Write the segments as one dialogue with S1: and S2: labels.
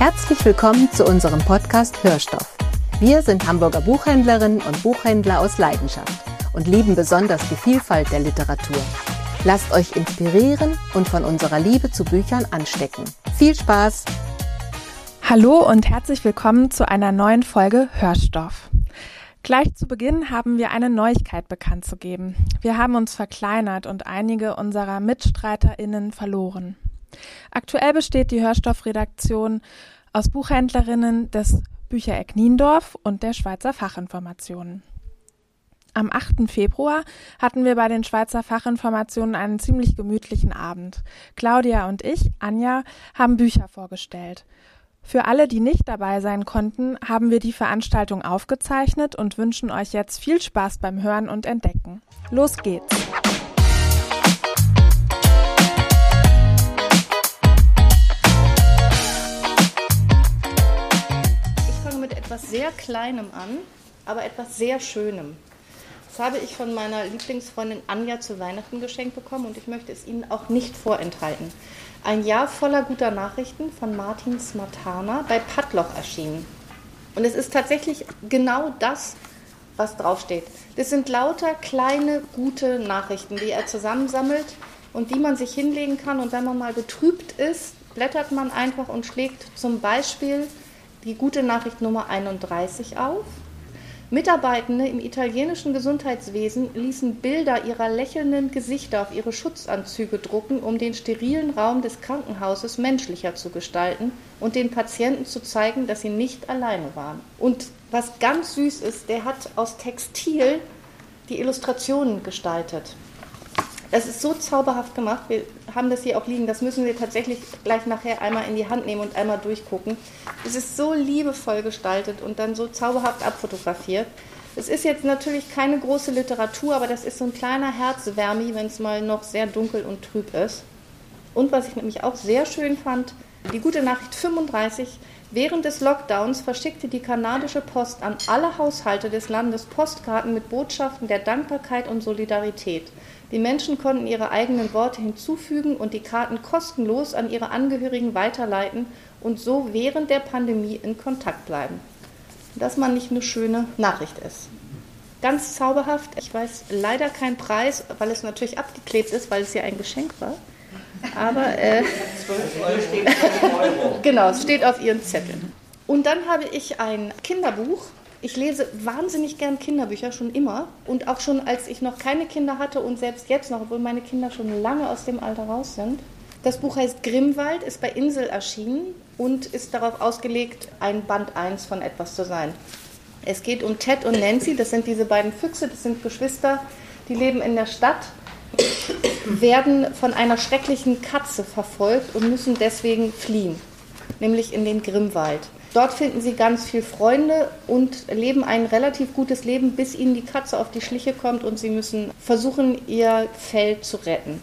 S1: Herzlich willkommen zu unserem Podcast Hörstoff. Wir sind Hamburger Buchhändlerinnen und Buchhändler aus Leidenschaft und lieben besonders die Vielfalt der Literatur. Lasst euch inspirieren und von unserer Liebe zu Büchern anstecken. Viel Spaß!
S2: Hallo und herzlich willkommen zu einer neuen Folge Hörstoff. Gleich zu Beginn haben wir eine Neuigkeit bekannt zu geben. Wir haben uns verkleinert und einige unserer MitstreiterInnen verloren. Aktuell besteht die Hörstoffredaktion aus Buchhändlerinnen des Büchereck Niendorf und der Schweizer Fachinformationen. Am 8. Februar hatten wir bei den Schweizer Fachinformationen einen ziemlich gemütlichen Abend. Claudia und ich, Anja, haben Bücher vorgestellt. Für alle, die nicht dabei sein konnten, haben wir die Veranstaltung aufgezeichnet und wünschen euch jetzt viel Spaß beim Hören und Entdecken. Los geht's!
S3: Etwas sehr Kleinem an, aber etwas sehr Schönem. Das habe ich von meiner Lieblingsfreundin Anja zu Weihnachten geschenkt bekommen und ich möchte es Ihnen auch nicht vorenthalten. Ein Jahr voller guter Nachrichten von Martin Smatana bei Padloch erschienen. Und es ist tatsächlich genau das, was draufsteht. Das sind lauter kleine, gute Nachrichten, die er zusammensammelt und die man sich hinlegen kann. Und wenn man mal betrübt ist, blättert man einfach und schlägt zum Beispiel die gute Nachricht Nummer 31 auf. Mitarbeitende im italienischen Gesundheitswesen ließen Bilder ihrer lächelnden Gesichter auf ihre Schutzanzüge drucken, um den sterilen Raum des Krankenhauses menschlicher zu gestalten und den Patienten zu zeigen, dass sie nicht alleine waren. Und was ganz süß ist, der hat aus Textil die Illustrationen gestaltet. Das ist so zauberhaft gemacht. Wir haben das hier auch liegen. Das müssen wir tatsächlich gleich nachher einmal in die Hand nehmen und einmal durchgucken. Es ist so liebevoll gestaltet und dann so zauberhaft abfotografiert. Es ist jetzt natürlich keine große Literatur, aber das ist so ein kleiner Herzwärmi, wenn es mal noch sehr dunkel und trüb ist. Und was ich nämlich auch sehr schön fand, die gute Nachricht 35. Während des Lockdowns verschickte die kanadische Post an alle Haushalte des Landes Postkarten mit Botschaften der Dankbarkeit und Solidarität. Die Menschen konnten ihre eigenen Worte hinzufügen und die Karten kostenlos an ihre Angehörigen weiterleiten und so während der Pandemie in Kontakt bleiben. Dass man nicht eine schöne Nachricht ist. Ganz zauberhaft. Ich weiß leider keinen Preis, weil es natürlich abgeklebt ist, weil es ja ein Geschenk war. Aber äh, genau, es steht auf Ihren Zetteln. Und dann habe ich ein Kinderbuch ich lese wahnsinnig gern Kinderbücher, schon immer. Und auch schon als ich noch keine Kinder hatte und selbst jetzt noch, obwohl meine Kinder schon lange aus dem Alter raus sind. Das Buch heißt Grimwald, ist bei Insel erschienen und ist darauf ausgelegt, ein Band 1 von etwas zu sein. Es geht um Ted und Nancy, das sind diese beiden Füchse, das sind Geschwister, die leben in der Stadt, werden von einer schrecklichen Katze verfolgt und müssen deswegen fliehen, nämlich in den Grimwald. Dort finden sie ganz viel Freunde und leben ein relativ gutes Leben, bis ihnen die Katze auf die Schliche kommt und sie müssen versuchen, ihr Fell zu retten.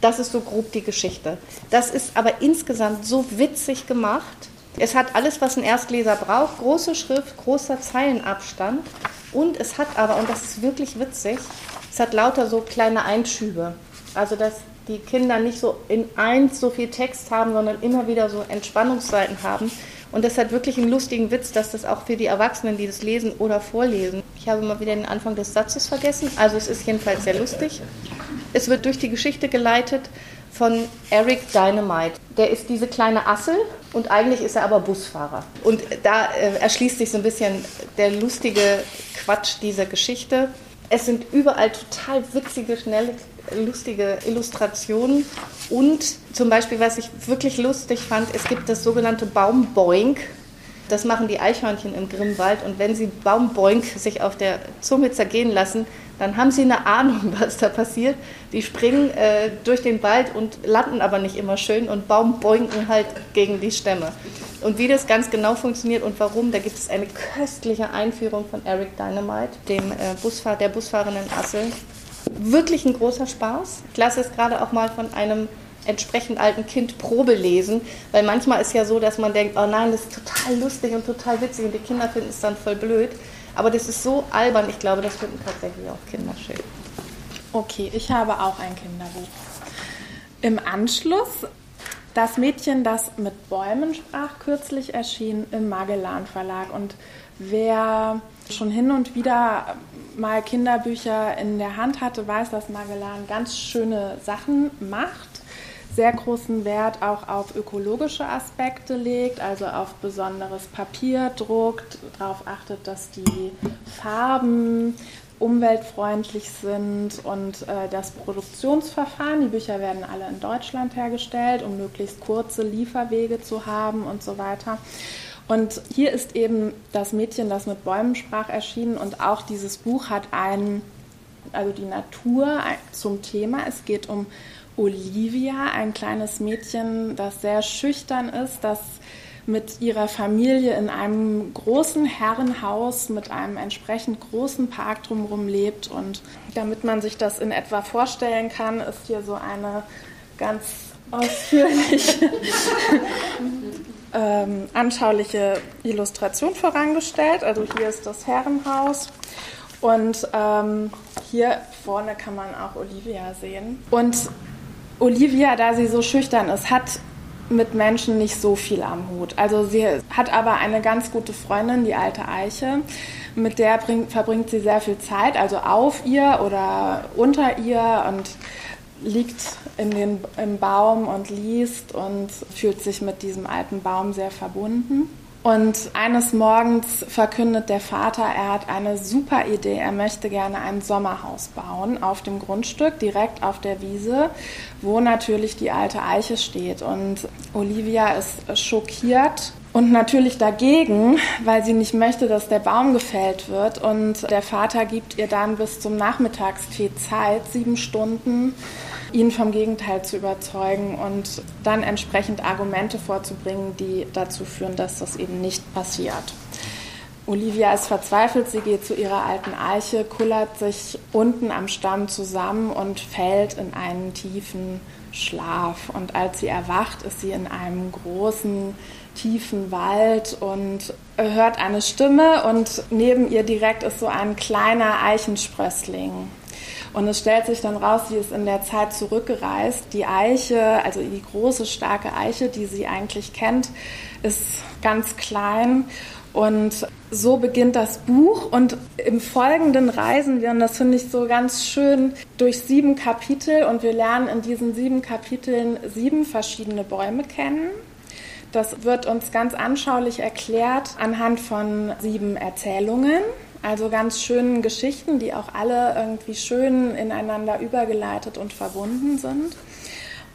S3: Das ist so grob die Geschichte. Das ist aber insgesamt so witzig gemacht. Es hat alles, was ein Erstleser braucht. Große Schrift, großer Zeilenabstand. Und es hat aber, und das ist wirklich witzig, es hat lauter so kleine Einschübe. Also, dass die Kinder nicht so in eins so viel Text haben, sondern immer wieder so Entspannungsseiten haben. Und das hat wirklich einen lustigen Witz, dass das auch für die Erwachsenen, die das lesen oder vorlesen. Ich habe mal wieder den Anfang des Satzes vergessen. Also es ist jedenfalls sehr lustig. Es wird durch die Geschichte geleitet von Eric Dynamite. Der ist diese kleine Assel und eigentlich ist er aber Busfahrer. Und da äh, erschließt sich so ein bisschen der lustige Quatsch dieser Geschichte. Es sind überall total witzige, schnelle lustige Illustrationen und zum Beispiel, was ich wirklich lustig fand, es gibt das sogenannte Baumboink. Das machen die Eichhörnchen im Grimmwald und wenn sie Baumboink sich auf der Zunge zergehen lassen, dann haben sie eine Ahnung, was da passiert. Die springen äh, durch den Wald und landen aber nicht immer schön und baumboinken halt gegen die Stämme. Und wie das ganz genau funktioniert und warum, da gibt es eine köstliche Einführung von Eric Dynamite, dem äh, Busfahr der busfahrenden Assel wirklich ein großer Spaß. Ich lasse es gerade auch mal von einem entsprechend alten Kind Probe lesen, weil manchmal ist ja so, dass man denkt, oh nein, das ist total lustig und total witzig und die Kinder finden es dann voll blöd. Aber das ist so albern, ich glaube, das finden tatsächlich auch Kinder schön.
S2: Okay, ich habe auch ein Kinderbuch. Im Anschluss Das Mädchen, das mit Bäumen sprach, kürzlich erschien im Magellan Verlag. Und wer schon hin und wieder mal Kinderbücher in der Hand hatte, weiß, dass Magellan ganz schöne Sachen macht sehr großen Wert auch auf ökologische Aspekte legt, also auf besonderes Papier druckt, darauf achtet, dass die Farben umweltfreundlich sind und äh, das Produktionsverfahren. Die Bücher werden alle in Deutschland hergestellt, um möglichst kurze Lieferwege zu haben und so weiter. Und hier ist eben das Mädchen, das mit Bäumen sprach, erschienen und auch dieses Buch hat einen, also die Natur zum Thema. Es geht um Olivia, ein kleines Mädchen, das sehr schüchtern ist, das mit ihrer Familie in einem großen Herrenhaus mit einem entsprechend großen Park drumherum lebt. Und damit man sich das in etwa vorstellen kann, ist hier so eine ganz ausführliche, ähm, anschauliche Illustration vorangestellt. Also hier ist das Herrenhaus. Und ähm, hier vorne kann man auch Olivia sehen. Und Olivia, da sie so schüchtern ist, hat mit Menschen nicht so viel am Hut. Also sie hat aber eine ganz gute Freundin, die alte Eiche, mit der bringt, verbringt sie sehr viel Zeit, also auf ihr oder unter ihr und liegt in den, im Baum und liest und fühlt sich mit diesem alten Baum sehr verbunden. Und eines Morgens verkündet der Vater, er hat eine super Idee. Er möchte gerne ein Sommerhaus bauen auf dem Grundstück, direkt auf der Wiese, wo natürlich die alte Eiche steht. Und Olivia ist schockiert und natürlich dagegen, weil sie nicht möchte, dass der Baum gefällt wird. Und der Vater gibt ihr dann bis zum Nachmittagstee Zeit, sieben Stunden, ihn vom Gegenteil zu überzeugen und dann entsprechend Argumente vorzubringen, die dazu führen, dass das eben nicht passiert. Olivia ist verzweifelt, sie geht zu ihrer alten Eiche, kullert sich unten am Stamm zusammen und fällt in einen tiefen Schlaf. Und als sie erwacht, ist sie in einem großen, tiefen Wald und hört eine Stimme und neben ihr direkt ist so ein kleiner Eichensprössling. Und es stellt sich dann raus, sie ist in der Zeit zurückgereist. Die Eiche, also die große, starke Eiche, die sie eigentlich kennt, ist ganz klein. Und so beginnt das Buch. Und im Folgenden reisen wir, und das finde ich so ganz schön, durch sieben Kapitel. Und wir lernen in diesen sieben Kapiteln sieben verschiedene Bäume kennen. Das wird uns ganz anschaulich erklärt anhand von sieben Erzählungen. Also ganz schönen Geschichten, die auch alle irgendwie schön ineinander übergeleitet und verbunden sind.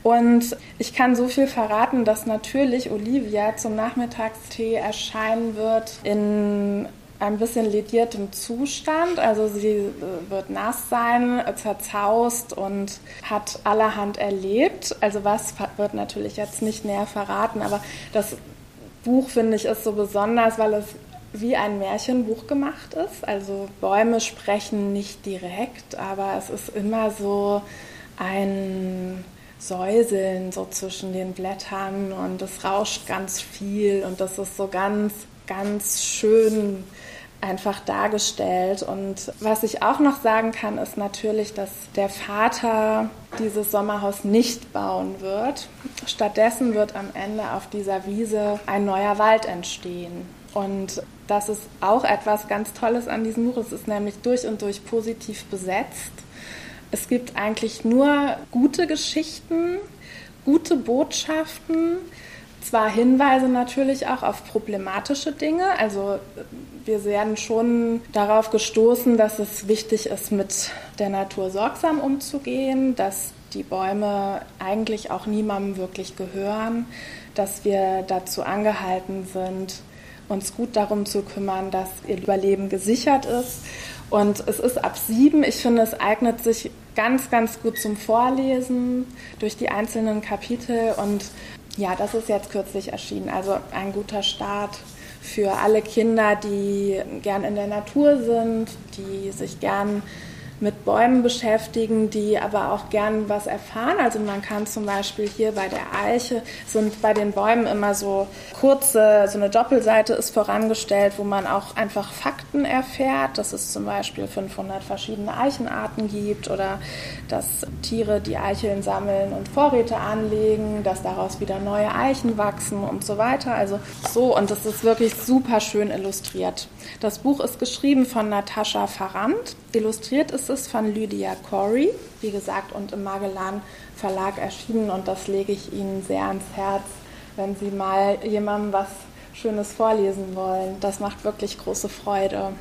S2: Und ich kann so viel verraten, dass natürlich Olivia zum Nachmittagstee erscheinen wird in ein bisschen lediertem Zustand. Also sie äh, wird nass sein, zerzaust und hat allerhand erlebt. Also was wird natürlich jetzt nicht näher verraten, aber das Buch finde ich ist so besonders, weil es wie ein Märchenbuch gemacht ist. Also Bäume sprechen nicht direkt, aber es ist immer so ein Säuseln so zwischen den Blättern und es rauscht ganz viel und das ist so ganz, ganz schön einfach dargestellt. Und was ich auch noch sagen kann, ist natürlich, dass der Vater dieses Sommerhaus nicht bauen wird. Stattdessen wird am Ende auf dieser Wiese ein neuer Wald entstehen. Und das ist auch etwas ganz Tolles an diesem Buch. Es ist nämlich durch und durch positiv besetzt. Es gibt eigentlich nur gute Geschichten, gute Botschaften, zwar Hinweise natürlich auch auf problematische Dinge. Also wir werden schon darauf gestoßen, dass es wichtig ist, mit der Natur sorgsam umzugehen, dass die Bäume eigentlich auch niemandem wirklich gehören, dass wir dazu angehalten sind, uns gut darum zu kümmern, dass ihr Überleben gesichert ist. Und es ist ab sieben. Ich finde, es eignet sich ganz, ganz gut zum Vorlesen durch die einzelnen Kapitel. Und ja, das ist jetzt kürzlich erschienen. Also ein guter Start für alle Kinder, die gern in der Natur sind, die sich gern mit Bäumen beschäftigen, die aber auch gern was erfahren. Also man kann zum Beispiel hier bei der Eiche sind bei den Bäumen immer so kurze, so eine Doppelseite ist vorangestellt, wo man auch einfach Fakten erfährt, dass es zum Beispiel 500 verschiedene Eichenarten gibt oder dass Tiere die Eicheln sammeln und Vorräte anlegen, dass daraus wieder neue Eichen wachsen und so weiter. Also so und das ist wirklich super schön illustriert. Das Buch ist geschrieben von Natascha Farrand. Illustriert ist es von Lydia Corey, wie gesagt, und im Magellan Verlag erschienen. Und das lege ich Ihnen sehr ans Herz, wenn Sie mal jemandem was Schönes vorlesen wollen. Das macht wirklich große Freude.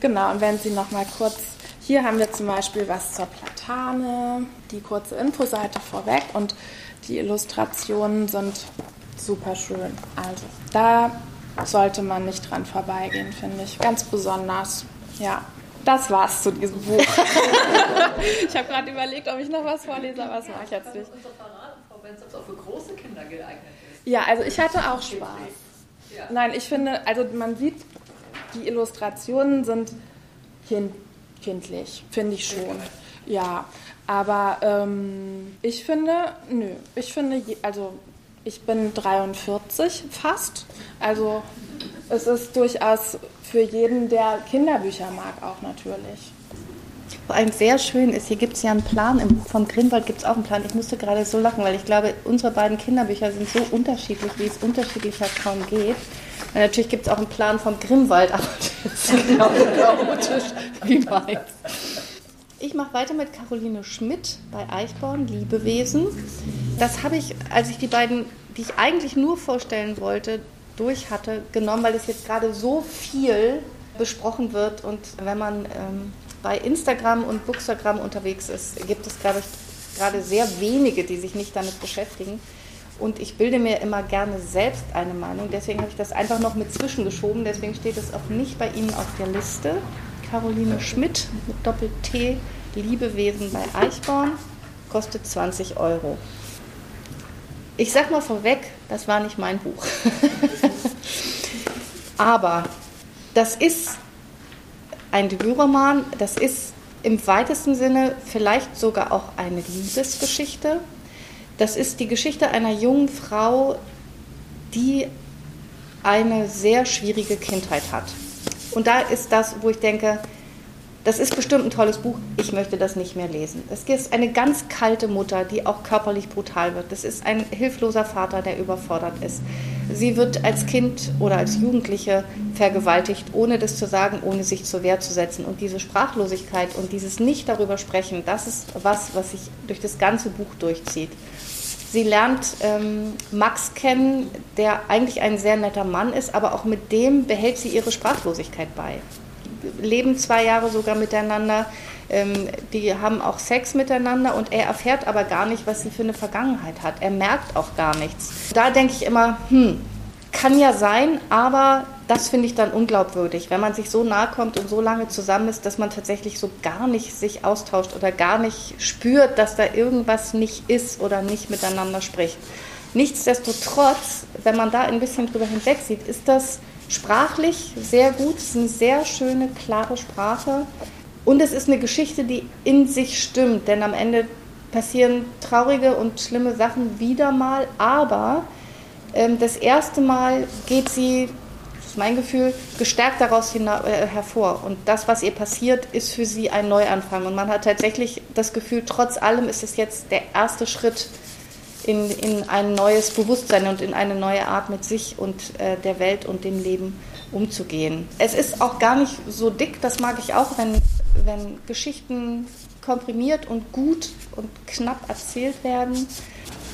S2: Genau, und wenn Sie noch mal kurz, hier haben wir zum Beispiel was zur Platane, die kurze Infoseite vorweg und die Illustrationen sind super schön. Also da sollte man nicht dran vorbeigehen, finde ich. Ganz besonders. Ja, das war's zu diesem Buch. ich habe gerade überlegt, ob ich noch was vorlese, aber das mache ich jetzt nicht. Auch für große Kinder geeignet ist. Ja, also ich hatte auch Spaß. Nein, ich finde, also man sieht, die Illustrationen sind kind, kindlich, finde ich schon. Ja, aber ähm, ich finde, nö, ich finde, also ich bin 43 fast. Also es ist durchaus für jeden, der Kinderbücher mag, auch natürlich.
S3: Vor allem sehr schön ist, hier gibt es ja einen Plan, im Buch vom Grimwald gibt es auch einen Plan. Ich musste gerade so lachen, weil ich glaube, unsere beiden Kinderbücher sind so unterschiedlich, wie es unterschiedlicher kaum geht. Und natürlich gibt es auch einen Plan vom Grimwald, aber das ist genau so chaotisch wie meins. Ich mache weiter mit Caroline Schmidt bei Eichborn, Liebewesen. Das habe ich, als ich die beiden, die ich eigentlich nur vorstellen wollte, durch hatte, genommen, weil es jetzt gerade so viel besprochen wird. Und wenn man ähm, bei Instagram und Bookstagram unterwegs ist, gibt es, glaube ich, gerade sehr wenige, die sich nicht damit beschäftigen. Und ich bilde mir immer gerne selbst eine Meinung. Deswegen habe ich das einfach noch mit zwischengeschoben. Deswegen steht es auch nicht bei Ihnen auf der Liste. Caroline Schmidt mit Doppel-T, Liebewesen bei Eichborn, kostet 20 Euro. Ich sag mal vorweg, das war nicht mein Buch. Aber das ist ein Debütroman, das ist im weitesten Sinne vielleicht sogar auch eine Liebesgeschichte. Das ist die Geschichte einer jungen Frau, die eine sehr schwierige Kindheit hat. Und da ist das, wo ich denke, das ist bestimmt ein tolles Buch, ich möchte das nicht mehr lesen. Es ist eine ganz kalte Mutter, die auch körperlich brutal wird. Das ist ein hilfloser Vater, der überfordert ist. Sie wird als Kind oder als Jugendliche vergewaltigt, ohne das zu sagen, ohne sich zur Wehr zu setzen. Und diese Sprachlosigkeit und dieses Nicht darüber sprechen, das ist was, was sich durch das ganze Buch durchzieht. Sie lernt ähm, Max kennen, der eigentlich ein sehr netter Mann ist, aber auch mit dem behält sie ihre Sprachlosigkeit bei. Leben zwei Jahre sogar miteinander. Ähm, die haben auch Sex miteinander und er erfährt aber gar nicht, was sie für eine Vergangenheit hat. Er merkt auch gar nichts. Da denke ich immer, hm, kann ja sein, aber das finde ich dann unglaubwürdig, wenn man sich so nahe kommt und so lange zusammen ist, dass man tatsächlich so gar nicht sich austauscht oder gar nicht spürt, dass da irgendwas nicht ist oder nicht miteinander spricht. Nichtsdestotrotz, wenn man da ein bisschen drüber hinweg sieht, ist das sprachlich sehr gut. Es ist eine sehr schöne, klare Sprache. Und es ist eine Geschichte, die in sich stimmt, denn am Ende passieren traurige und schlimme Sachen wieder mal, aber ähm, das erste Mal geht sie, das ist mein Gefühl, gestärkt daraus äh, hervor. Und das, was ihr passiert, ist für sie ein Neuanfang. Und man hat tatsächlich das Gefühl, trotz allem ist es jetzt der erste Schritt in, in ein neues Bewusstsein und in eine neue Art mit sich und äh, der Welt und dem Leben umzugehen. Es ist auch gar nicht so dick, das mag ich auch, wenn, wenn Geschichten komprimiert und gut und knapp erzählt werden.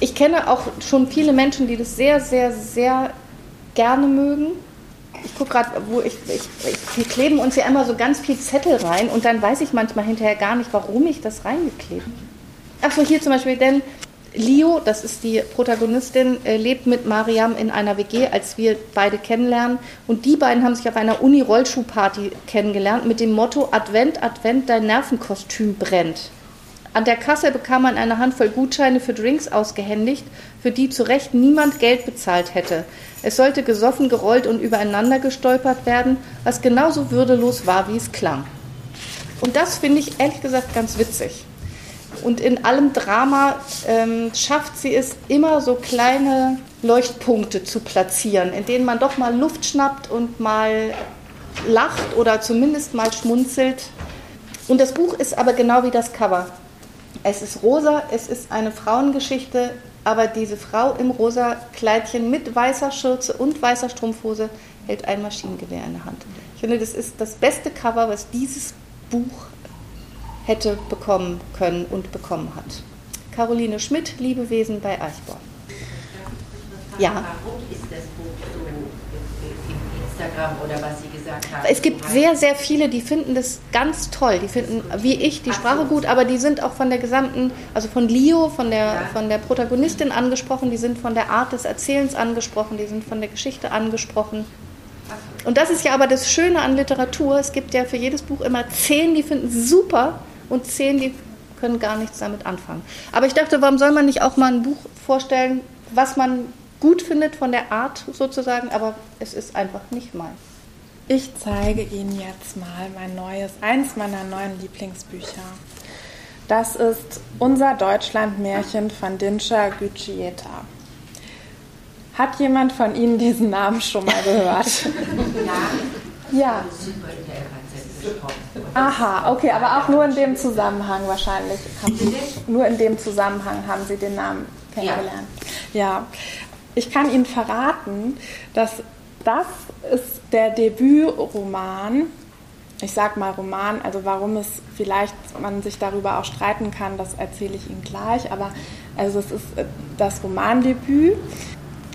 S3: Ich kenne auch schon viele Menschen, die das sehr, sehr, sehr gerne mögen. Ich gucke gerade, wo ich, ich, ich, wir kleben uns ja immer so ganz viel Zettel rein und dann weiß ich manchmal hinterher gar nicht, warum ich das reingeklebt habe. Achso, hier zum Beispiel, denn Leo, das ist die Protagonistin, äh, lebt mit Mariam in einer WG, als wir beide kennenlernen. Und die beiden haben sich auf einer Uni-Rollschuhparty kennengelernt mit dem Motto Advent, Advent, dein Nervenkostüm brennt. An der Kasse bekam man eine Handvoll Gutscheine für Drinks ausgehändigt, für die zu Recht niemand Geld bezahlt hätte. Es sollte gesoffen, gerollt und übereinander gestolpert werden, was genauso würdelos war, wie es klang. Und das finde ich ehrlich gesagt ganz witzig. Und in allem Drama ähm, schafft sie es immer so kleine Leuchtpunkte zu platzieren, in denen man doch mal Luft schnappt und mal lacht oder zumindest mal schmunzelt. Und das Buch ist aber genau wie das Cover. Es ist rosa, es ist eine Frauengeschichte, aber diese Frau im rosa Kleidchen mit weißer Schürze und weißer Strumpfhose hält ein Maschinengewehr in der Hand. Ich finde, das ist das beste Cover, was dieses Buch hätte bekommen können und bekommen hat. Caroline Schmidt, Liebewesen bei Eichborn.
S4: Ja. Warum ist das Buch so im Instagram oder was Sie gesagt haben?
S3: Es gibt sehr, sehr viele, die finden das ganz toll. Die finden, wie ich, die Sprache gut, aber die sind auch von der gesamten, also von Leo, von der, von der Protagonistin angesprochen, die sind von der Art des Erzählens angesprochen, die sind von der Geschichte angesprochen. Und das ist ja aber das Schöne an Literatur. Es gibt ja für jedes Buch immer zehn, die finden es super und zehn, die können gar nichts damit anfangen. Aber ich dachte, warum soll man nicht auch mal ein Buch vorstellen, was man gut findet von der Art sozusagen, aber es ist einfach nicht mein.
S2: Ich zeige Ihnen jetzt mal mein neues, eins meiner neuen Lieblingsbücher. Das ist Unser Deutschlandmärchen von Dinscha Gücieta. Hat jemand von Ihnen diesen Namen schon mal gehört?
S4: Ja.
S2: ja. Aha, okay, aber auch nur in dem Zusammenhang wahrscheinlich. Sie, nur in dem Zusammenhang haben Sie den Namen kennengelernt. Ja. ja. Ich kann Ihnen verraten, dass das ist der Debütroman. Ich sage mal Roman, also warum es vielleicht man sich darüber auch streiten kann, das erzähle ich Ihnen gleich. Aber also es ist äh, das Romandebüt.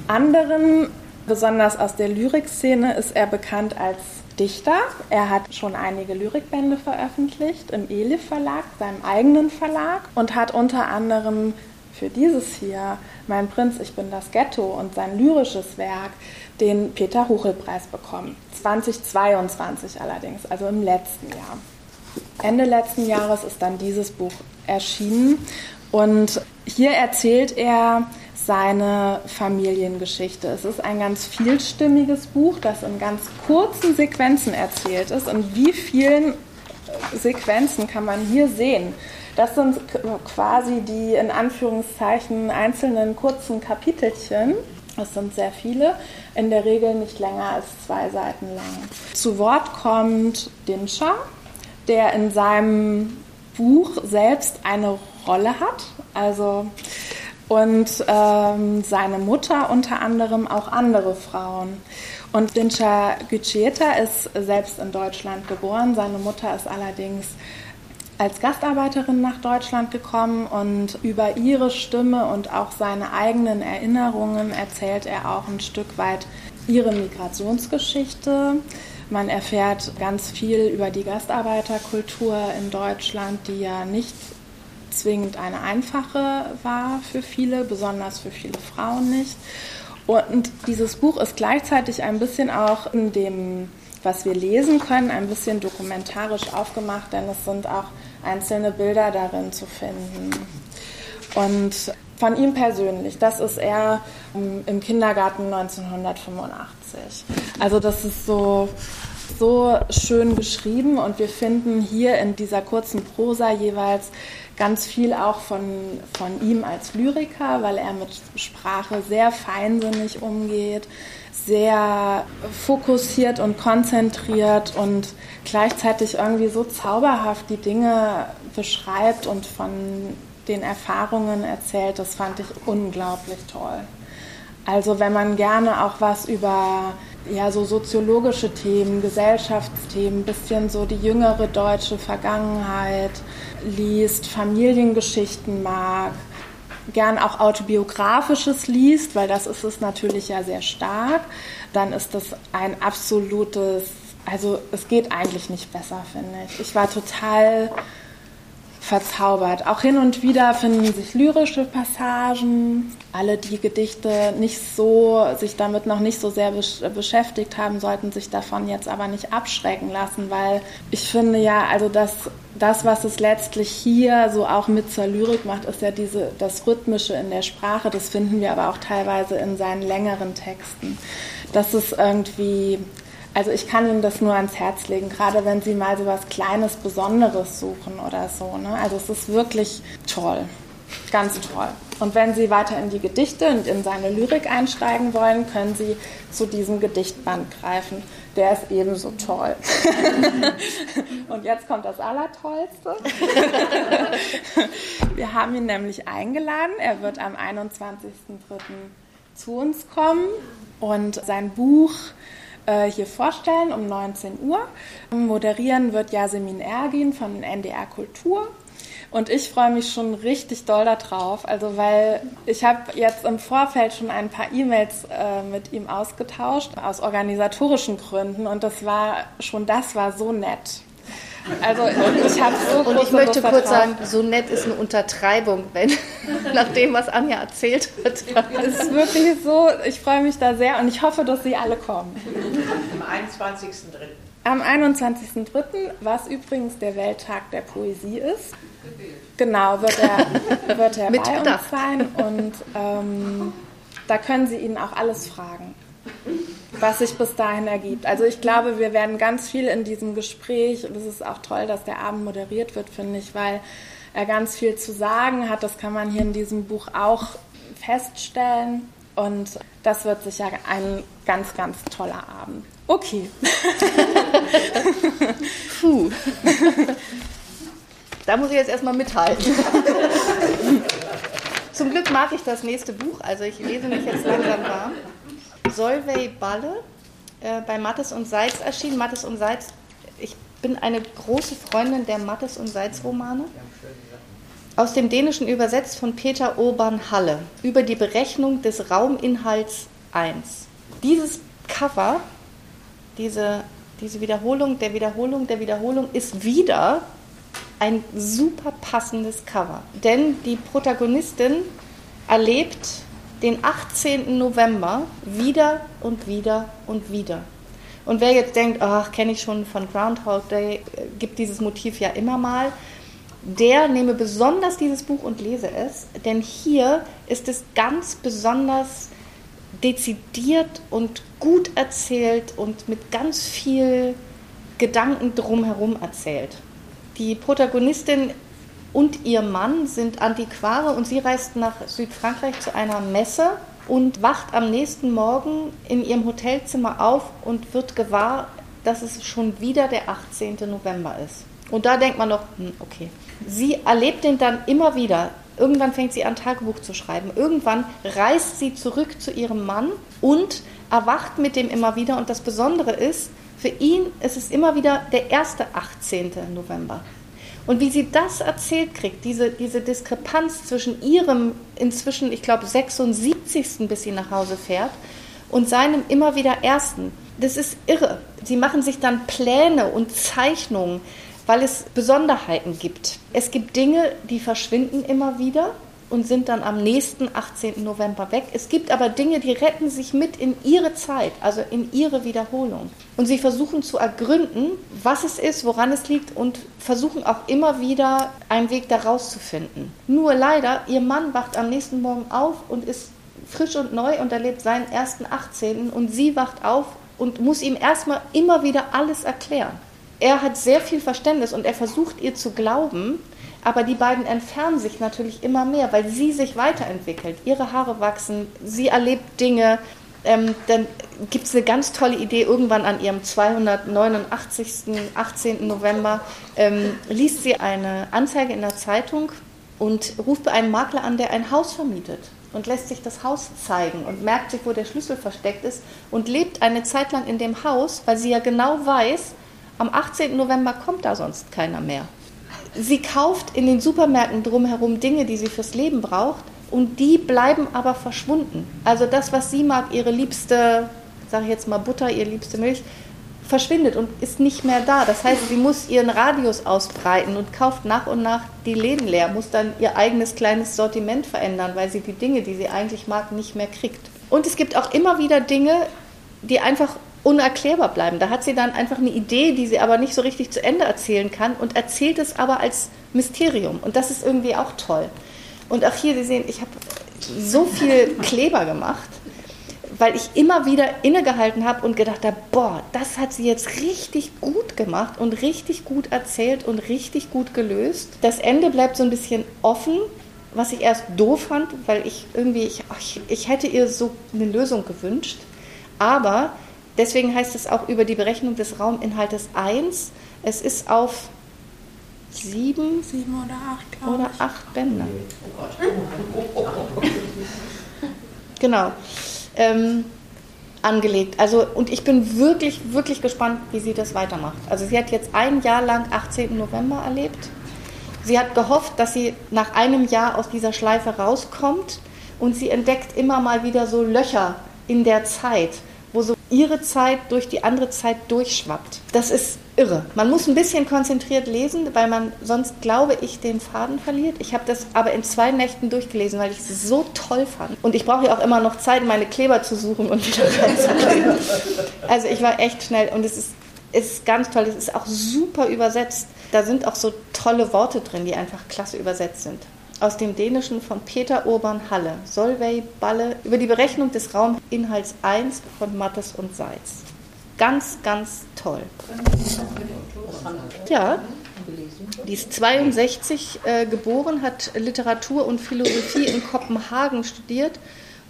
S2: Anderen, besonders aus der Lyrikszene, ist er bekannt als Dichter. Er hat schon einige Lyrikbände veröffentlicht im Elif Verlag, seinem eigenen Verlag, und hat unter anderem für dieses hier, Mein Prinz, ich bin das Ghetto und sein lyrisches Werk, den Peter Huchel-Preis bekommen. 2022 allerdings, also im letzten Jahr. Ende letzten Jahres ist dann dieses Buch erschienen und hier erzählt er seine Familiengeschichte. Es ist ein ganz vielstimmiges Buch, das in ganz kurzen Sequenzen erzählt ist. Und wie vielen äh, Sequenzen kann man hier sehen? Das sind quasi die in Anführungszeichen einzelnen kurzen Kapitelchen. Es sind sehr viele, in der Regel nicht länger als zwei Seiten lang. Zu Wort kommt Dinscha, der in seinem Buch selbst eine Rolle hat. Also und ähm, seine Mutter unter anderem auch andere Frauen. Und Dinscha Gücieta ist selbst in Deutschland geboren. Seine Mutter ist allerdings als Gastarbeiterin nach Deutschland gekommen und über ihre Stimme und auch seine eigenen Erinnerungen erzählt er auch ein Stück weit ihre Migrationsgeschichte. Man erfährt ganz viel über die Gastarbeiterkultur in Deutschland, die ja nicht zwingend eine einfache war für viele, besonders für viele Frauen nicht. Und dieses Buch ist gleichzeitig ein bisschen auch in dem, was wir lesen können, ein bisschen dokumentarisch aufgemacht, denn es sind auch einzelne Bilder darin zu finden. Und von ihm persönlich, das ist er im Kindergarten 1985. Also das ist so so schön geschrieben und wir finden hier in dieser kurzen Prosa jeweils ganz viel auch von, von ihm als Lyriker, weil er mit Sprache sehr feinsinnig umgeht, sehr fokussiert und konzentriert und gleichzeitig irgendwie so zauberhaft die Dinge beschreibt und von den Erfahrungen erzählt. Das fand ich unglaublich toll. Also wenn man gerne auch was über ja, so soziologische Themen, Gesellschaftsthemen, bisschen so die jüngere deutsche Vergangenheit liest, Familiengeschichten mag, gern auch autobiografisches liest, weil das ist es natürlich ja sehr stark, dann ist das ein absolutes, also es geht eigentlich nicht besser, finde ich. Ich war total verzaubert. Auch hin und wieder finden sich lyrische Passagen. Alle, die Gedichte nicht so, sich damit noch nicht so sehr beschäftigt haben, sollten sich davon jetzt aber nicht abschrecken lassen, weil ich finde ja, also das, das, was es letztlich hier so auch mit zur Lyrik macht, ist ja diese, das Rhythmische in der Sprache. Das finden wir aber auch teilweise in seinen längeren Texten. Das ist irgendwie Also ich kann Ihnen das nur ans Herz legen, gerade wenn Sie mal so was Kleines, Besonderes suchen oder so. Ne? Also es ist wirklich toll, ganz toll. Und wenn Sie weiter in die Gedichte und in seine Lyrik einsteigen wollen, können Sie zu diesem Gedichtband greifen. Der ist ebenso toll. und jetzt kommt das Allertollste. Wir haben ihn nämlich eingeladen. Er wird am 21.03. zu uns kommen und sein Buch hier vorstellen um 19 Uhr. Moderieren wird Yasemin Ergin von NDR Kultur. Und ich freue mich schon richtig doll darauf, also weil ich habe jetzt im Vorfeld schon ein paar E-Mails äh, mit ihm ausgetauscht aus organisatorischen Gründen und das war schon das war so nett.
S3: Also ich habe so Und ich möchte kurz sagen, so nett ist eine Untertreibung, wenn nach dem, was Anja erzählt hat.
S2: Es ist wirklich so, ich freue mich da sehr und ich hoffe, dass Sie alle kommen.
S4: Am 21.03.
S2: Am 21.03., was übrigens der Welttag der Poesie ist. Genau, wird er, wird er bei uns sein und ähm, da können Sie ihn auch alles fragen was sich bis dahin ergibt. Also ich glaube, wir werden ganz viel in diesem Gespräch, und es ist auch toll, dass der Abend moderiert wird, finde ich, weil er ganz viel zu sagen hat. Das kann man hier in diesem Buch auch feststellen. Und das wird sicher ein ganz, ganz toller Abend. Okay.
S3: Puh. Da muss ich jetzt erstmal mithalten. Zum Glück mag ich das nächste Buch, also ich lese mich jetzt langsam warm. Solveig Balle äh, bei Mattes und Seitz erschienen. Mattes und Seitz, ich bin eine große Freundin der Mattes und Seitz Romane. Aus dem Dänischen übersetzt von Peter Urban Halle über die Berechnung des Rauminhalts 1. Dieses Cover, diese, diese Wiederholung der Wiederholung der Wiederholung ist wieder ein super passendes Cover. Denn die Protagonistin erlebt den 18. November wieder und wieder und wieder. Und wer jetzt denkt, ach, kenne ich schon von Groundhog Day, äh, gibt dieses Motiv ja immer mal, der nehme besonders dieses Buch und lese es, denn hier ist es ganz besonders dezidiert und gut erzählt und mit ganz viel Gedanken drumherum erzählt. Die Protagonistin und ihr Mann sind Antiquare und sie reist nach Südfrankreich zu einer Messe und wacht am nächsten Morgen in ihrem Hotelzimmer auf und wird gewahr, dass es schon wieder der 18. November ist. Und da denkt man noch, hm, okay. Sie erlebt den dann immer wieder. Irgendwann fängt sie an, Tagebuch zu schreiben. Irgendwann reist sie zurück zu ihrem Mann und erwacht mit dem immer wieder. Und das Besondere ist, für ihn ist es immer wieder der erste 18. November. Und wie sie das erzählt kriegt, diese, diese Diskrepanz zwischen ihrem inzwischen, ich glaube, 76. bis sie nach Hause fährt und seinem immer wieder ersten, das ist irre. Sie machen sich dann Pläne und Zeichnungen, weil es Besonderheiten gibt. Es gibt Dinge, die verschwinden immer wieder und sind dann am nächsten 18. November weg. Es gibt aber Dinge, die retten sich mit in ihre Zeit, also in ihre Wiederholung. Und sie versuchen zu ergründen, was es ist, woran es liegt und versuchen auch immer wieder einen Weg daraus zu finden. Nur leider, ihr Mann wacht am nächsten Morgen auf und ist frisch und neu und erlebt seinen ersten 18. und sie wacht auf und muss ihm erstmal immer wieder alles erklären. Er hat sehr viel Verständnis und er versucht ihr zu glauben, aber die beiden entfernen sich natürlich immer mehr, weil sie sich weiterentwickelt. Ihre Haare wachsen, sie erlebt Dinge. Ähm, dann gibt es eine ganz tolle Idee, irgendwann an ihrem 289. 18. November ähm, liest sie eine Anzeige in der Zeitung und ruft bei einem Makler an, der ein Haus vermietet und lässt sich das Haus zeigen und merkt sich, wo der Schlüssel versteckt ist und lebt eine Zeit lang in dem Haus, weil sie ja genau weiß, am 18. November kommt da sonst keiner mehr. Sie kauft in den Supermärkten drumherum Dinge, die sie fürs Leben braucht, und die bleiben aber verschwunden. Also das, was sie mag, ihre liebste, sage ich jetzt mal Butter, ihre liebste Milch, verschwindet und ist nicht mehr da. Das heißt, sie muss ihren Radius ausbreiten und kauft nach und nach die Läden leer, muss dann ihr eigenes kleines Sortiment verändern, weil sie die Dinge, die sie eigentlich mag, nicht mehr kriegt. Und es gibt auch immer wieder Dinge, die einfach unerklärbar bleiben. Da hat sie dann einfach eine Idee, die sie aber nicht so richtig zu Ende erzählen kann und erzählt es aber als Mysterium. Und das ist irgendwie auch toll. Und auch hier, Sie sehen, ich habe so viel Kleber gemacht, weil ich immer wieder innegehalten habe und gedacht habe, boah, das hat sie jetzt richtig gut gemacht und richtig gut erzählt und richtig gut gelöst. Das Ende bleibt so ein bisschen offen, was ich erst doof fand, weil ich irgendwie, ich, ich, hätte ihr so eine Lösung gewünscht. Aber deswegen heißt es auch über die Berechnung des Rauminhaltes 1, es ist auf sieben,
S2: sieben oder acht,
S3: oder acht Bänder. genau. Ähm, angelegt. Also, und ich bin wirklich, wirklich gespannt, wie sie das weitermacht. Also sie hat jetzt ein Jahr lang 18. November erlebt. Sie hat gehofft, dass sie nach einem Jahr aus dieser Schleife rauskommt und sie entdeckt immer mal wieder so Löcher in der Zeit, ihre Zeit durch die andere Zeit durchschwappt. Das ist irre. Man muss ein bisschen konzentriert lesen, weil man sonst, glaube ich, den Faden verliert. Ich habe das aber in zwei Nächten durchgelesen, weil ich es so toll fand. Und ich brauche ja auch immer noch Zeit, meine Kleber zu suchen und wieder reinzukriegen. Also ich war echt schnell und es ist, es ist ganz toll. Es ist auch super übersetzt. Da sind auch so tolle Worte drin, die einfach klasse übersetzt sind aus dem Dänischen von Peter Urban Halle, Solveig Balle, über die Berechnung des Rauminhalts 1 von Mattes und Seitz. Ganz, ganz toll. Ja, die ist 62 äh, geboren, hat Literatur und Philosophie in Kopenhagen studiert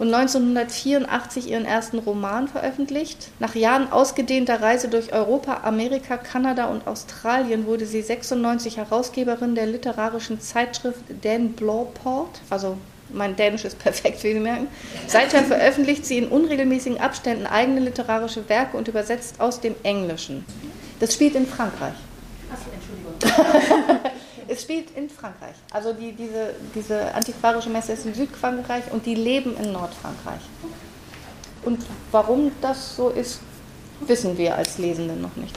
S3: und 1984 ihren ersten Roman veröffentlicht. Nach Jahren ausgedehnter Reise durch Europa, Amerika, Kanada und Australien wurde sie 96 Herausgeberin der literarischen Zeitschrift Dan Blauport, also mein Dänisch ist perfekt, wie Sie merken. Seither veröffentlicht sie in unregelmäßigen Abständen eigene literarische Werke und übersetzt aus dem Englischen. Das spielt in Frankreich. Achso, Entschuldigung. es spielt in Frankreich. Also die, diese, diese antiquarische Messe ist in Südfrankreich und die leben in Nordfrankreich. Und warum das so ist, wissen wir als Lesende noch nicht.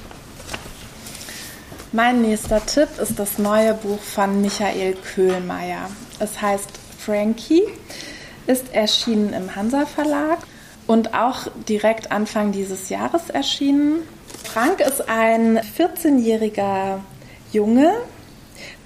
S2: Mein nächster Tipp ist das neue Buch von Michael Köhlmeier. Es heißt Frankie, ist erschienen im Hansa Verlag und auch direkt Anfang dieses Jahres erschienen. Frank ist ein 14-jähriger Junge,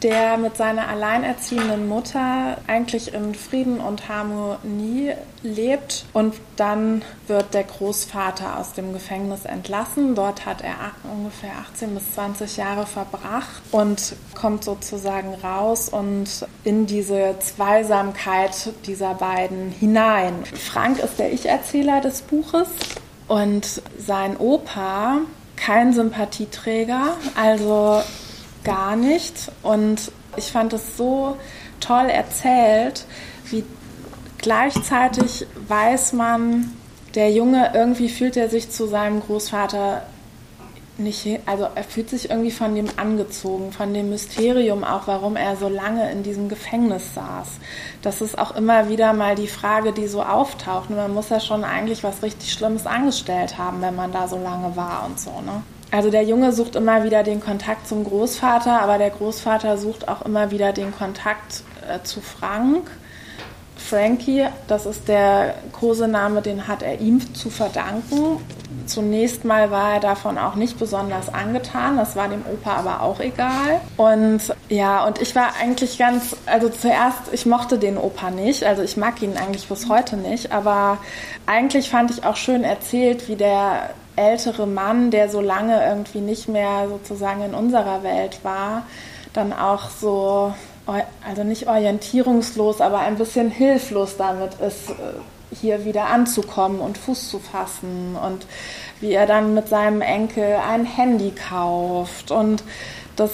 S2: der mit seiner alleinerziehenden Mutter eigentlich in Frieden und Harmonie lebt und dann wird der Großvater aus dem Gefängnis entlassen. Dort hat er ungefähr 18 bis 20 Jahre verbracht und kommt sozusagen raus und in diese Zweisamkeit dieser beiden hinein. Frank ist der Ich-Erzähler des Buches und sein Opa kein Sympathieträger, also gar nicht. Und ich fand es so toll erzählt, wie gleichzeitig weiß man, der Junge, irgendwie fühlt er sich zu seinem Großvater nicht, also er fühlt sich irgendwie von dem angezogen, von dem Mysterium auch, warum er so lange in diesem Gefängnis saß. Das ist auch immer wieder mal die Frage, die so auftaucht. Man muss ja schon eigentlich was richtig Schlimmes angestellt haben, wenn man da so lange war und so, ne? Also der Junge sucht immer wieder den Kontakt zum Großvater, aber der Großvater sucht auch immer wieder den Kontakt äh, zu Frank. Frankie, das ist der Kosename, den hat er ihm zu verdanken. Zunächst mal war er davon auch nicht besonders angetan, das war dem Opa aber auch egal. Und ja, und ich war eigentlich ganz, also zuerst, ich mochte den Opa nicht, also ich mag ihn eigentlich bis heute nicht, aber eigentlich fand ich auch schön erzählt, wie der ältere Mann, der so lange irgendwie nicht mehr sozusagen in unserer Welt war, dann auch so, also nicht orientierungslos, aber ein bisschen hilflos damit ist, äh, hier wieder anzukommen und Fuß zu fassen und wie er dann mit seinem Enkel ein Handy kauft und das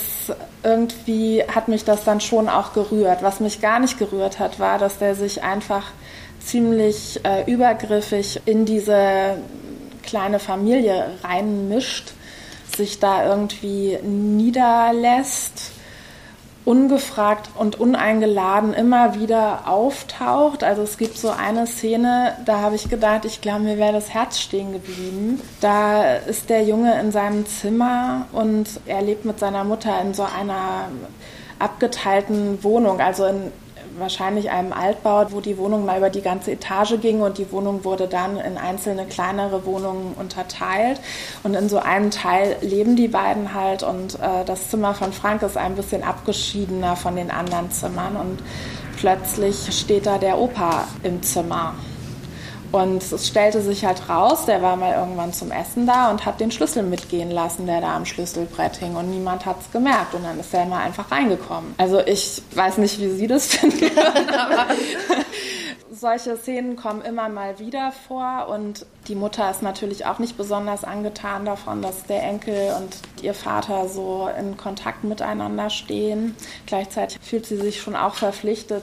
S2: irgendwie hat mich das dann schon auch gerührt. Was mich gar nicht gerührt hat, war, dass der sich einfach ziemlich äh, übergriffig in diese kleine Familie reinmischt, sich da irgendwie niederlässt, ungefragt und uneingeladen immer wieder auftaucht. Also es gibt so eine Szene, da habe ich gedacht, ich glaube, mir wäre das Herz stehen geblieben. Da ist der Junge in seinem Zimmer und er lebt mit seiner Mutter in so einer abgeteilten Wohnung, also in wahrscheinlich einem Altbau, wo die Wohnung mal über die ganze Etage ging und die Wohnung wurde dann in einzelne kleinere Wohnungen unterteilt. Und in so einem Teil leben die beiden halt und äh, das Zimmer von Frank ist ein bisschen abgeschiedener von den anderen Zimmern und plötzlich steht da der Opa im Zimmer. Und es stellte sich halt raus, der war mal irgendwann zum Essen da und hat den Schlüssel mitgehen lassen, der da am Schlüsselbrett hing. Und niemand hat es gemerkt. Und dann ist er mal einfach reingekommen. Also ich weiß nicht, wie Sie das finden, aber solche Szenen kommen immer mal wieder vor und die Mutter ist natürlich auch nicht besonders angetan davon, dass der Enkel und ihr Vater so in Kontakt miteinander stehen. Gleichzeitig fühlt sie sich schon auch verpflichtet,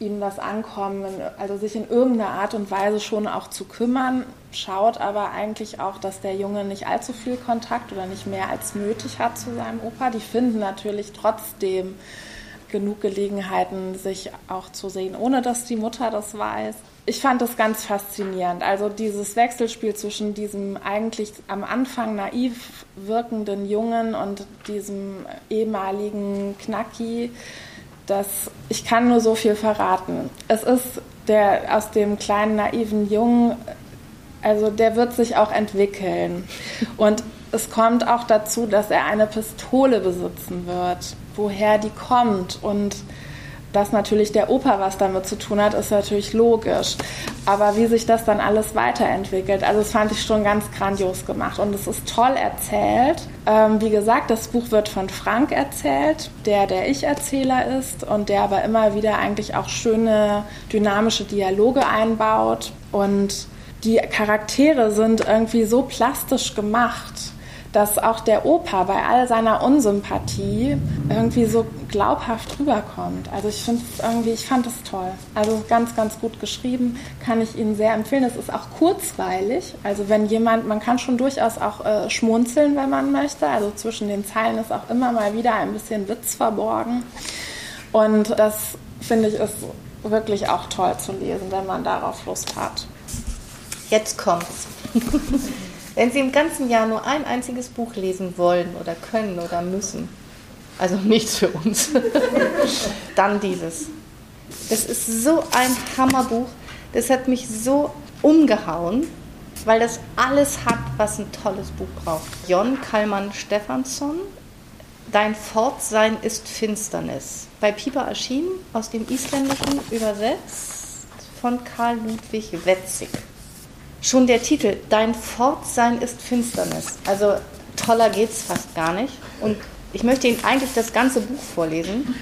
S2: ihm das Ankommen, also sich in irgendeiner Art und Weise schon auch zu kümmern, schaut aber eigentlich auch, dass der Junge nicht allzu viel Kontakt oder nicht mehr als nötig hat zu seinem Opa. Die finden natürlich trotzdem genug Gelegenheiten, sich auch zu sehen, ohne dass die Mutter das weiß. Ich fand das ganz faszinierend. Also dieses Wechselspiel zwischen diesem eigentlich am Anfang naiv wirkenden Jungen und diesem ehemaligen Knacki, das ich kann nur so viel verraten. Es ist der aus dem kleinen naiven Jungen, also der wird sich auch entwickeln und es kommt auch dazu, dass er eine Pistole besitzen wird. Woher die kommt und dass natürlich der Opa was damit zu tun hat, ist natürlich logisch. Aber wie sich das dann alles weiterentwickelt, also das fand ich schon ganz grandios gemacht. Und es ist toll erzählt. Ähm, wie gesagt, das Buch wird von Frank erzählt, der der Ich-Erzähler ist und der aber immer wieder eigentlich auch schöne, dynamische Dialoge einbaut. Und die Charaktere sind irgendwie so plastisch gemacht dass auch der Opa bei all seiner Unsympathie irgendwie so glaubhaft rüberkommt. Also ich finde irgendwie, ich fand es toll. Also ganz, ganz gut geschrieben, kann ich Ihnen sehr empfehlen. Es ist auch kurzweilig. Also wenn jemand, man kann schon durchaus auch äh, schmunzeln, wenn man möchte. Also zwischen den Zeilen ist auch immer mal wieder ein bisschen Witz verborgen. Und das finde ich ist wirklich auch toll zu lesen, wenn man darauf Lust hat.
S3: Jetzt kommt's. Wenn Sie im ganzen Jahr nur ein einziges Buch lesen wollen oder können oder müssen, also nichts für uns, dann dieses. Das ist so ein Hammerbuch. Das hat mich so umgehauen, weil das alles hat, was ein tolles Buch braucht. Jon Kallmann Stefansson, Dein Fortsein ist Finsternis. Bei Pieper erschienen, aus dem Isländischen übersetzt von Karl Ludwig Wetzig. Schon der Titel, Dein Fortsein ist Finsternis. Also toller geht's fast gar nicht. Und ich möchte Ihnen eigentlich das ganze Buch vorlesen.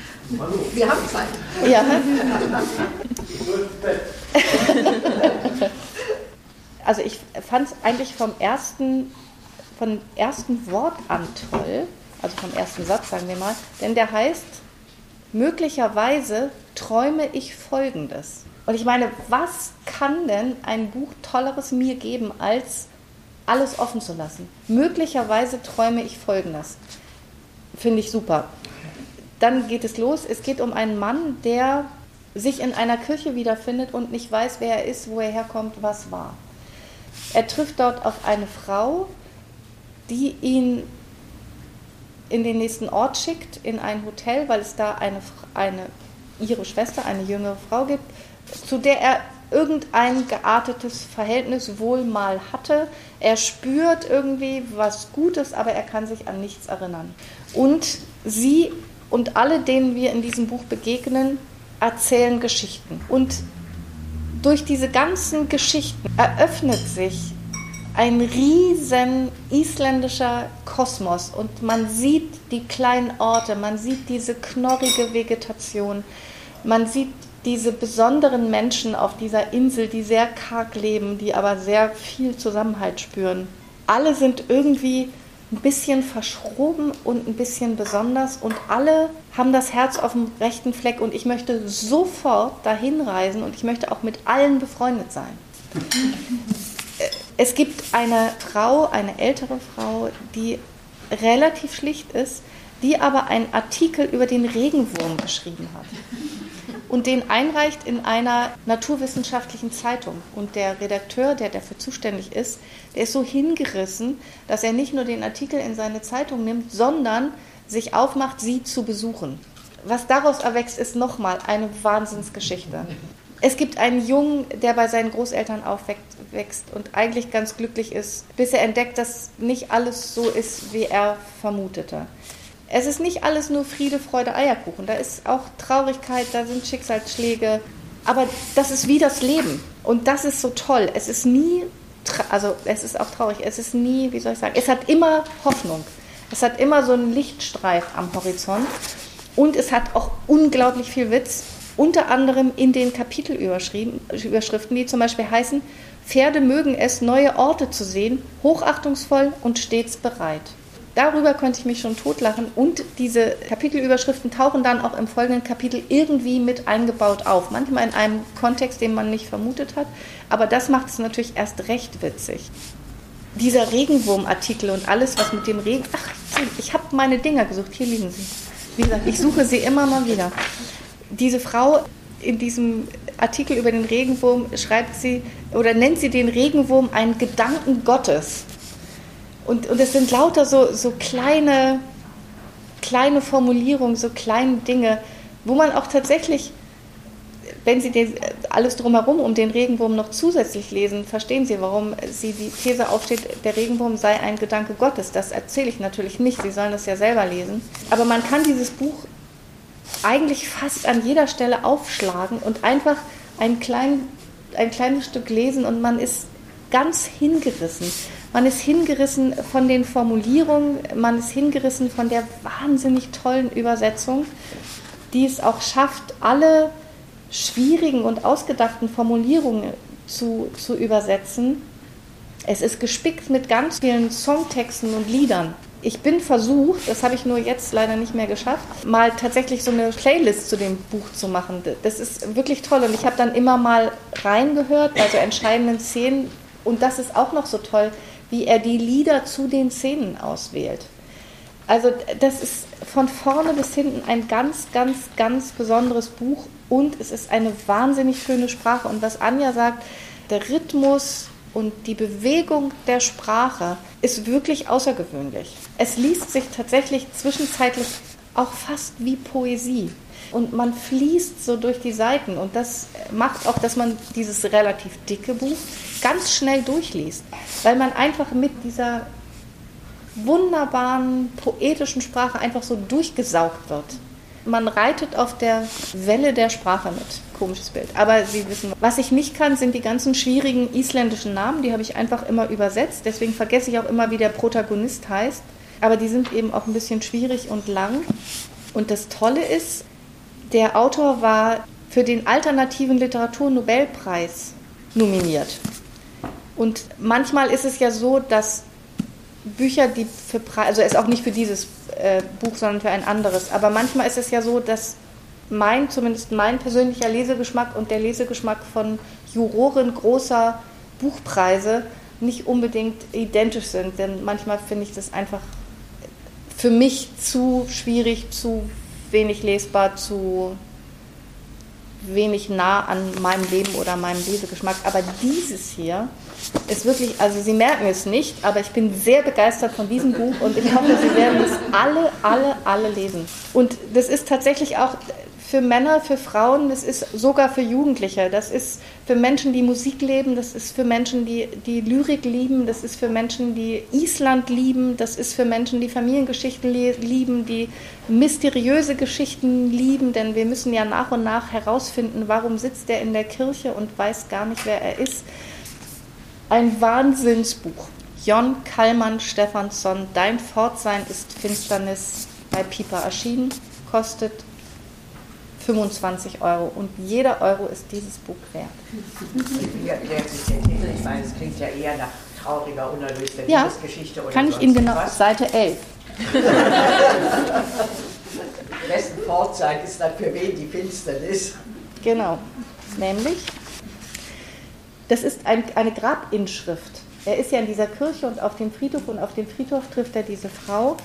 S5: Wir haben Zeit.
S3: Ja. also ich fand es eigentlich vom ersten, vom ersten Wort an toll, also vom ersten Satz sagen wir mal, denn der heißt, möglicherweise träume ich Folgendes. Und ich meine, was kann denn ein Buch Tolleres mir geben, als alles offen zu lassen? Möglicherweise träume ich Folgendes. Finde ich super. Dann geht es los. Es geht um einen Mann, der sich in einer Kirche wiederfindet und nicht weiß, wer er ist, wo er herkommt, was war. Er trifft dort auf eine Frau, die ihn in den nächsten Ort schickt, in ein Hotel, weil es da eine, eine ihre Schwester, eine jüngere Frau gibt, zu der er irgendein geartetes Verhältnis wohl mal hatte. Er spürt irgendwie was Gutes, aber er kann sich an nichts erinnern. Und sie und alle, denen wir in diesem Buch begegnen, erzählen Geschichten. Und durch diese ganzen Geschichten eröffnet sich ein riesen isländischer Kosmos und man sieht die kleinen Orte, man sieht diese knorrige Vegetation, man sieht diese besonderen Menschen auf dieser Insel, die sehr karg leben, die aber sehr viel Zusammenhalt spüren. Alle sind irgendwie ein bisschen verschroben und ein bisschen besonders und alle haben das Herz auf dem rechten Fleck und ich möchte sofort dahin reisen und ich möchte auch mit allen befreundet sein. Es gibt eine Frau, eine ältere Frau, die relativ schlicht ist, die aber einen Artikel über den Regenwurm geschrieben hat und den einreicht in einer naturwissenschaftlichen Zeitung. Und der Redakteur, der dafür zuständig ist, der ist so hingerissen, dass er nicht nur den Artikel in seine Zeitung nimmt, sondern sich aufmacht, sie zu besuchen. Was daraus erwächst, ist nochmal eine Wahnsinnsgeschichte. Es gibt einen Jungen, der bei seinen Großeltern aufwächst und eigentlich ganz glücklich ist, bis er entdeckt, dass nicht alles so ist, wie er vermutete. Es ist nicht alles nur Friede, Freude, Eierkuchen. Da ist auch Traurigkeit, da sind Schicksalsschläge. Aber das ist wie das Leben. Und das ist so toll. Es ist nie, also es ist auch traurig, es ist nie, wie soll ich sagen, es hat immer Hoffnung. Es hat immer so einen Lichtstreif am Horizont. Und es hat auch unglaublich viel Witz, unter anderem in den Kapitelüberschriften, die zum Beispiel heißen, Pferde mögen es, neue Orte zu sehen, hochachtungsvoll und stets bereit. Darüber könnte ich mich schon totlachen und diese Kapitelüberschriften tauchen dann auch im folgenden Kapitel irgendwie mit eingebaut auf. Manchmal in einem Kontext, den man nicht vermutet hat, aber das macht es natürlich erst recht witzig. Dieser Regenwurmartikel und alles, was mit dem Regen. Ach, ich habe meine Dinger gesucht, hier liegen sie. Wie gesagt, ich suche sie immer mal wieder. Diese Frau in diesem Artikel über den Regenwurm schreibt sie oder nennt sie den Regenwurm einen Gedanken Gottes. Und, und es sind lauter so, so kleine, kleine Formulierungen, so kleine Dinge, wo man auch tatsächlich, wenn Sie den, alles drumherum um den Regenwurm noch zusätzlich lesen, verstehen Sie, warum sie die These aufsteht, der Regenwurm sei ein Gedanke Gottes. Das erzähle ich natürlich nicht, Sie sollen das ja selber lesen. Aber man kann dieses Buch eigentlich fast an jeder Stelle aufschlagen und einfach ein, klein, ein kleines Stück lesen und man ist ganz hingerissen. Man ist hingerissen von den Formulierungen, man ist hingerissen von der wahnsinnig tollen Übersetzung, die es auch schafft, alle schwierigen und ausgedachten Formulierungen zu, zu übersetzen. Es ist gespickt mit ganz vielen Songtexten und Liedern. Ich bin versucht, das habe ich nur jetzt leider nicht mehr geschafft, mal tatsächlich so eine Playlist zu dem Buch zu machen. Das ist wirklich toll und ich habe dann immer mal reingehört, also entscheidenden Szenen. Und das ist auch noch so toll wie er die Lieder zu den Szenen auswählt. Also das ist von vorne bis hinten ein ganz, ganz, ganz besonderes Buch und es ist eine wahnsinnig schöne Sprache. Und was Anja sagt, der Rhythmus und die Bewegung der Sprache ist wirklich außergewöhnlich. Es liest sich tatsächlich zwischenzeitlich auch fast wie Poesie und man fließt so durch die Seiten und das macht auch, dass man dieses relativ dicke Buch ganz schnell durchliest, weil man einfach mit dieser wunderbaren poetischen Sprache einfach so durchgesaugt wird. Man reitet auf der Welle der Sprache mit. Komisches Bild. Aber Sie wissen, was ich nicht kann, sind die ganzen schwierigen isländischen Namen. Die habe ich einfach immer übersetzt. Deswegen vergesse ich auch immer, wie der Protagonist heißt. Aber die sind eben auch ein bisschen schwierig und lang. Und das Tolle ist, der Autor war für den alternativen Literaturnobelpreis nominiert. Und manchmal ist es ja so, dass Bücher, die für Preis, also es auch nicht für dieses äh, Buch, sondern für ein anderes, aber manchmal ist es ja so, dass mein, zumindest mein persönlicher Lesegeschmack und der Lesegeschmack von Juroren großer Buchpreise nicht unbedingt identisch sind, denn manchmal finde ich das einfach für mich zu schwierig, zu wenig lesbar, zu wenig nah an meinem Leben oder meinem Lesegeschmack. Aber dieses hier ist wirklich, also Sie merken es nicht, aber ich bin sehr begeistert von diesem Buch und ich hoffe, Sie werden es alle, alle, alle lesen. Und das ist tatsächlich auch für Männer, für Frauen, das ist sogar für Jugendliche, das ist für Menschen, die Musik leben, das ist für Menschen, die, die Lyrik lieben, das ist für Menschen, die Island lieben, das ist für Menschen, die Familiengeschichten lieben, die mysteriöse Geschichten lieben, denn wir müssen ja nach und nach herausfinden, warum sitzt er in der Kirche und weiß gar nicht, wer er ist. Ein Wahnsinnsbuch. Jon Kallmann Stefansson, Dein Fortsein ist Finsternis bei Piper erschienen, kostet 25 Euro und jeder Euro ist dieses Buch wert.
S4: Wie erklärt sich der Titel? Ich meine, es klingt ja eher nach trauriger, unerlöster
S3: ja,
S4: Liebesgeschichte oder
S3: kann ich Ihnen genau, was. Seite 11.
S4: Wessen Fortzeit ist dann für wen die Finsternis?
S3: Genau, nämlich, das ist ein, eine Grabinschrift. Er ist ja in dieser Kirche und auf dem Friedhof und auf dem Friedhof trifft er diese Frau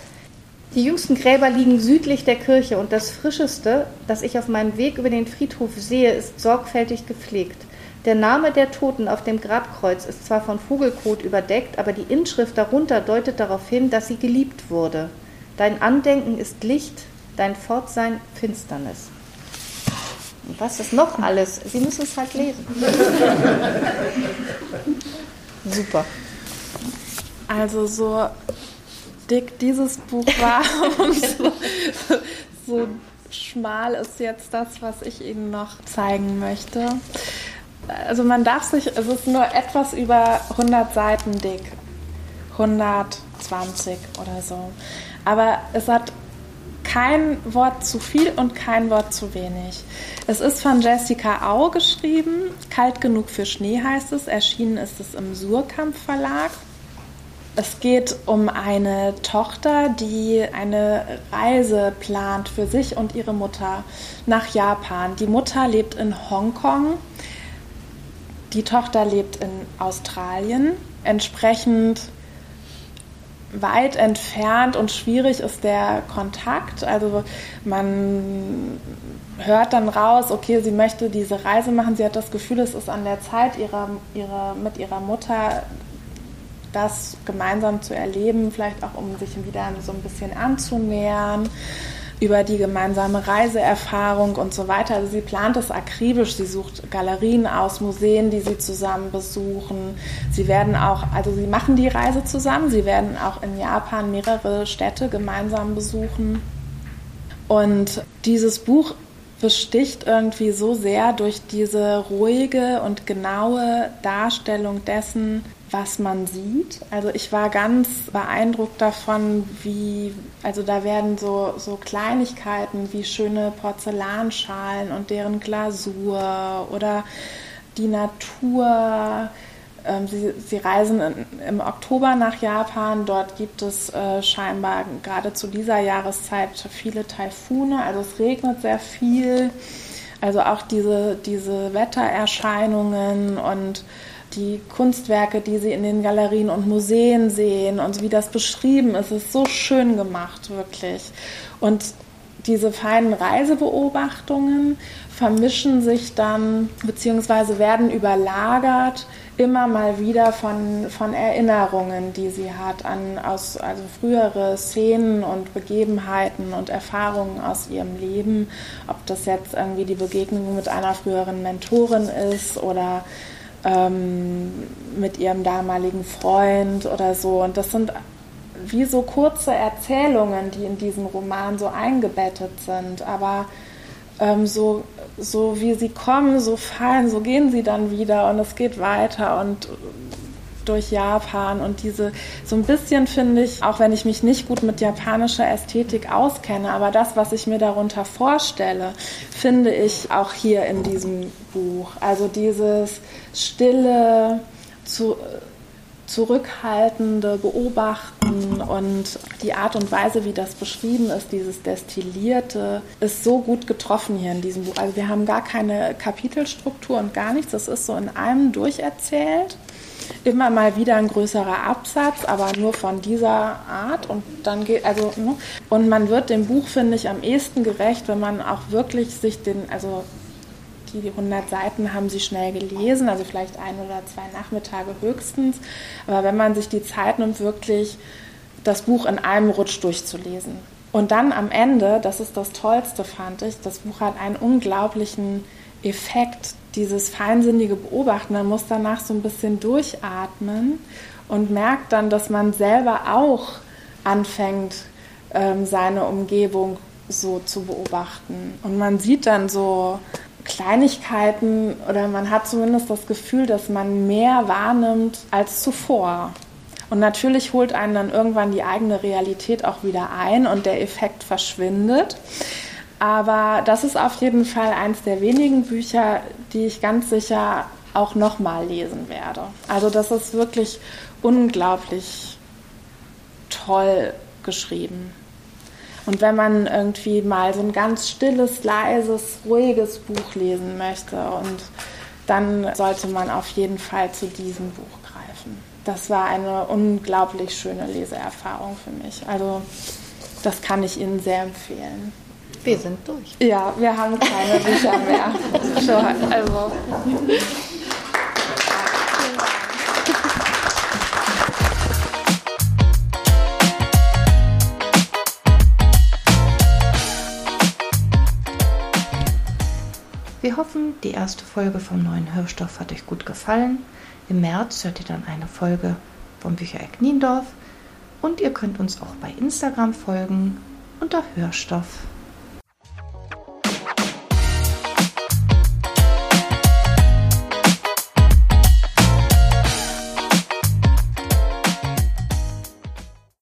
S3: die jüngsten Gräber liegen südlich der Kirche und das frischeste, das ich auf meinem Weg über den Friedhof sehe, ist sorgfältig gepflegt. Der Name der Toten auf dem Grabkreuz ist zwar von Vogelkot überdeckt, aber die Inschrift darunter deutet darauf hin, dass sie geliebt wurde. Dein Andenken ist Licht, dein Fortsein Finsternis. Und was ist noch alles? Sie müssen es halt lesen. Super.
S2: Also so dick dieses Buch war und so, so schmal ist jetzt das, was ich Ihnen noch zeigen möchte. Also man darf sich, es ist nur etwas über 100 Seiten dick. 120 oder so. Aber es hat kein Wort zu viel und kein Wort zu wenig. Es ist von Jessica Au geschrieben. Kalt genug für Schnee heißt es. Erschienen ist es im Surkamp Verlag. Es geht um eine Tochter, die eine Reise plant für sich und ihre Mutter nach Japan. Die Mutter lebt in Hongkong, die Tochter lebt in Australien. Entsprechend weit entfernt und schwierig ist der Kontakt. Also man hört dann raus, okay, sie möchte diese Reise machen. Sie hat das Gefühl, es ist an der Zeit, ihrer, ihrer, mit ihrer Mutter das gemeinsam zu erleben, vielleicht auch um sich wieder so ein bisschen anzunähern über die gemeinsame Reiseerfahrung und so weiter. Also sie plant es akribisch. Sie sucht Galerien aus, Museen, die sie zusammen besuchen. Sie werden auch, also sie machen die Reise zusammen. Sie werden auch in Japan mehrere Städte gemeinsam besuchen. Und dieses Buch besticht irgendwie so sehr durch diese ruhige und genaue Darstellung dessen, was man sieht. Also ich war ganz beeindruckt davon, wie, also da werden so, so Kleinigkeiten wie schöne Porzellanschalen und deren Glasur oder die Natur. Ähm, sie, sie reisen im Oktober nach Japan. Dort gibt es äh, scheinbar gerade zu dieser Jahreszeit viele Taifune. Also es regnet sehr viel. Also auch diese, diese Wettererscheinungen und die Kunstwerke, die sie in den Galerien und Museen sehen und wie das beschrieben ist, ist so schön gemacht, wirklich. Und diese feinen Reisebeobachtungen vermischen sich dann bzw. werden überlagert immer mal wieder von, von Erinnerungen, die sie hat an aus, also frühere Szenen und Begebenheiten und Erfahrungen aus ihrem Leben, ob das jetzt irgendwie die Begegnung mit einer früheren Mentorin ist oder ähm, mit ihrem damaligen Freund oder so. Und das sind wie so kurze Erzählungen, die in diesem Roman so eingebettet sind. Aber ähm, so, so wie sie kommen, so fallen, so gehen sie dann wieder und es geht weiter und durch Japan und diese, so ein bisschen finde ich, auch wenn ich mich nicht gut mit japanischer Ästhetik auskenne, aber das, was ich mir darunter vorstelle, finde ich auch hier in diesem Buch. Also dieses stille, zu, zurückhaltende Beobachten und die Art und Weise, wie das beschrieben ist, dieses Destillierte, ist so gut getroffen hier in diesem Buch. Also wir haben gar keine Kapitelstruktur und gar nichts. Das ist so in einem durcherzählt. Immer mal wieder ein größerer Absatz, aber nur von dieser Art und dann geht also ne? und man wird dem Buch finde ich am ehesten gerecht, wenn man auch wirklich sich den also die 100 Seiten haben sie schnell gelesen, also vielleicht ein oder zwei Nachmittage höchstens. Aber wenn man sich die Zeit nimmt, wirklich das Buch in einem Rutsch durchzulesen. Und dann am Ende, das ist das Tollste, fand ich, das Buch hat einen unglaublichen Effekt, dieses feinsinnige Beobachten. Man muss danach so ein bisschen durchatmen und merkt dann, dass man selber auch anfängt, ähm, seine Umgebung so zu beobachten. Und man sieht dann so Kleinigkeiten oder man hat zumindest das Gefühl, dass man mehr wahrnimmt als zuvor. Und natürlich holt einen dann irgendwann die eigene Realität auch wieder ein und der Effekt verschwindet. Aber das ist auf jeden Fall eines der wenigen Bücher, die ich ganz sicher auch nochmal lesen werde. Also das ist wirklich unglaublich toll geschrieben. Und wenn man irgendwie mal so ein ganz stilles, leises, ruhiges Buch lesen möchte, und dann sollte man auf jeden Fall zu diesem Buch greifen. Das war eine unglaublich schöne Leseerfahrung für mich. Also das kann ich Ihnen sehr empfehlen.
S3: Wir sind durch.
S2: Ja, wir haben keine Bücher mehr. also.
S3: Wir hoffen, die erste Folge vom neuen Hörstoff hat euch gut gefallen. Im März hört ihr dann eine Folge vom Büchereck Niendorf und ihr könnt uns auch bei Instagram folgen unter Hörstoff.